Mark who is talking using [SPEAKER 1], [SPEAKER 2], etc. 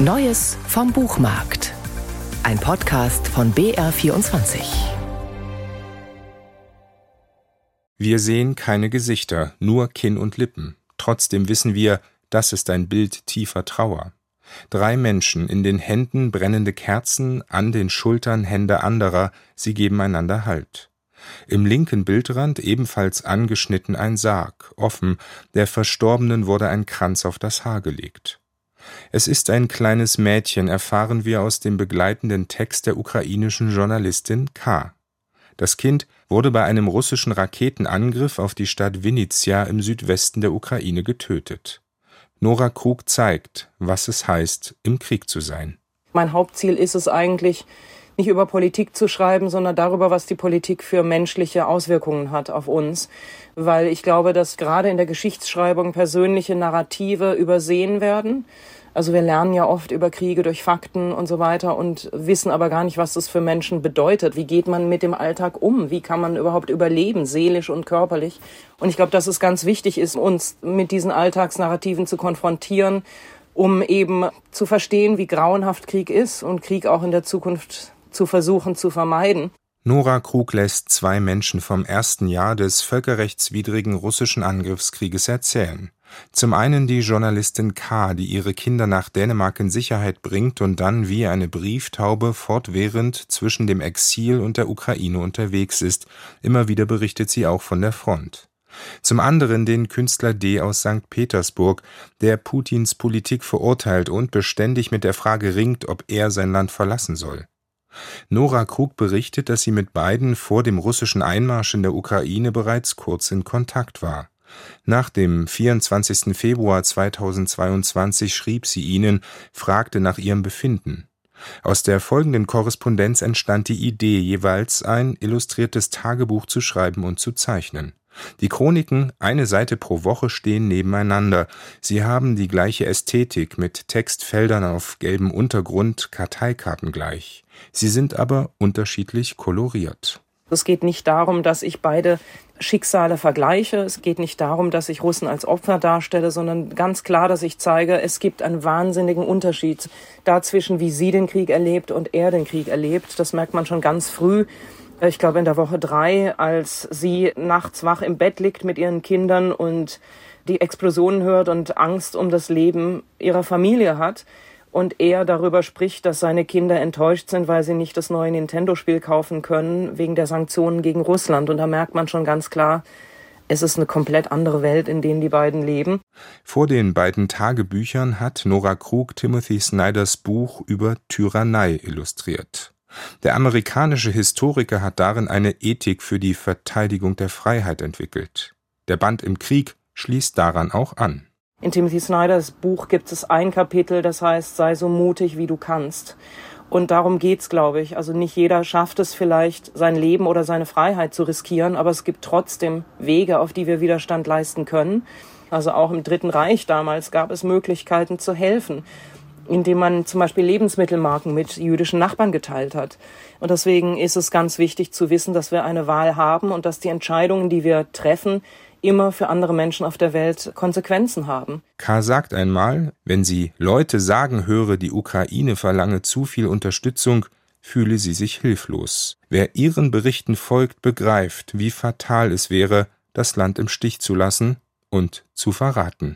[SPEAKER 1] Neues vom Buchmarkt. Ein Podcast von BR24.
[SPEAKER 2] Wir sehen keine Gesichter, nur Kinn und Lippen. Trotzdem wissen wir, das ist ein Bild tiefer Trauer. Drei Menschen, in den Händen brennende Kerzen, an den Schultern Hände anderer, sie geben einander Halt. Im linken Bildrand ebenfalls angeschnitten ein Sarg, offen, der Verstorbenen wurde ein Kranz auf das Haar gelegt. Es ist ein kleines Mädchen, erfahren wir aus dem begleitenden Text der ukrainischen Journalistin K. Das Kind wurde bei einem russischen Raketenangriff auf die Stadt Vinnytsia im Südwesten der Ukraine getötet. Nora Krug zeigt, was es heißt, im Krieg zu sein.
[SPEAKER 3] Mein Hauptziel ist es eigentlich, nicht über Politik zu schreiben, sondern darüber, was die Politik für menschliche Auswirkungen hat auf uns. Weil ich glaube, dass gerade in der Geschichtsschreibung persönliche Narrative übersehen werden also wir lernen ja oft über Kriege durch Fakten und so weiter und wissen aber gar nicht, was das für Menschen bedeutet. Wie geht man mit dem Alltag um? Wie kann man überhaupt überleben, seelisch und körperlich? Und ich glaube, dass es ganz wichtig ist, uns mit diesen Alltagsnarrativen zu konfrontieren, um eben zu verstehen, wie grauenhaft Krieg ist und Krieg auch in der Zukunft zu versuchen zu vermeiden.
[SPEAKER 2] Nora Krug lässt zwei Menschen vom ersten Jahr des völkerrechtswidrigen russischen Angriffskrieges erzählen. Zum einen die Journalistin K., die ihre Kinder nach Dänemark in Sicherheit bringt und dann wie eine Brieftaube fortwährend zwischen dem Exil und der Ukraine unterwegs ist. Immer wieder berichtet sie auch von der Front. Zum anderen den Künstler D. aus St. Petersburg, der Putins Politik verurteilt und beständig mit der Frage ringt, ob er sein Land verlassen soll. Nora Krug berichtet, dass sie mit beiden vor dem russischen Einmarsch in der Ukraine bereits kurz in Kontakt war. Nach dem 24. Februar 2022 schrieb sie ihnen, fragte nach ihrem Befinden. Aus der folgenden Korrespondenz entstand die Idee, jeweils ein illustriertes Tagebuch zu schreiben und zu zeichnen. Die Chroniken, eine Seite pro Woche, stehen nebeneinander. Sie haben die gleiche Ästhetik mit Textfeldern auf gelbem Untergrund, Karteikarten gleich. Sie sind aber unterschiedlich koloriert.
[SPEAKER 3] Es geht nicht darum, dass ich beide Schicksale vergleiche. Es geht nicht darum, dass ich Russen als Opfer darstelle, sondern ganz klar, dass ich zeige, es gibt einen wahnsinnigen Unterschied dazwischen, wie sie den Krieg erlebt und er den Krieg erlebt. Das merkt man schon ganz früh. Ich glaube, in der Woche drei, als sie nachts wach im Bett liegt mit ihren Kindern und die Explosionen hört und Angst um das Leben ihrer Familie hat und er darüber spricht, dass seine Kinder enttäuscht sind, weil sie nicht das neue Nintendo-Spiel kaufen können wegen der Sanktionen gegen Russland. Und da merkt man schon ganz klar, es ist eine komplett andere Welt, in der die beiden leben.
[SPEAKER 2] Vor den beiden Tagebüchern hat Nora Krug Timothy Snyders Buch über Tyrannei illustriert. Der amerikanische Historiker hat darin eine Ethik für die Verteidigung der Freiheit entwickelt. Der Band im Krieg schließt daran auch an.
[SPEAKER 3] In Timothy Snyders Buch gibt es ein Kapitel, das heißt, sei so mutig, wie du kannst. Und darum geht's, glaube ich. Also nicht jeder schafft es vielleicht, sein Leben oder seine Freiheit zu riskieren, aber es gibt trotzdem Wege, auf die wir Widerstand leisten können. Also auch im Dritten Reich damals gab es Möglichkeiten zu helfen, indem man zum Beispiel Lebensmittelmarken mit jüdischen Nachbarn geteilt hat. Und deswegen ist es ganz wichtig zu wissen, dass wir eine Wahl haben und dass die Entscheidungen, die wir treffen, immer für andere Menschen auf der Welt Konsequenzen haben.
[SPEAKER 2] K. sagt einmal, wenn sie Leute sagen höre, die Ukraine verlange zu viel Unterstützung, fühle sie sich hilflos. Wer ihren Berichten folgt, begreift, wie fatal es wäre, das Land im Stich zu lassen und zu verraten.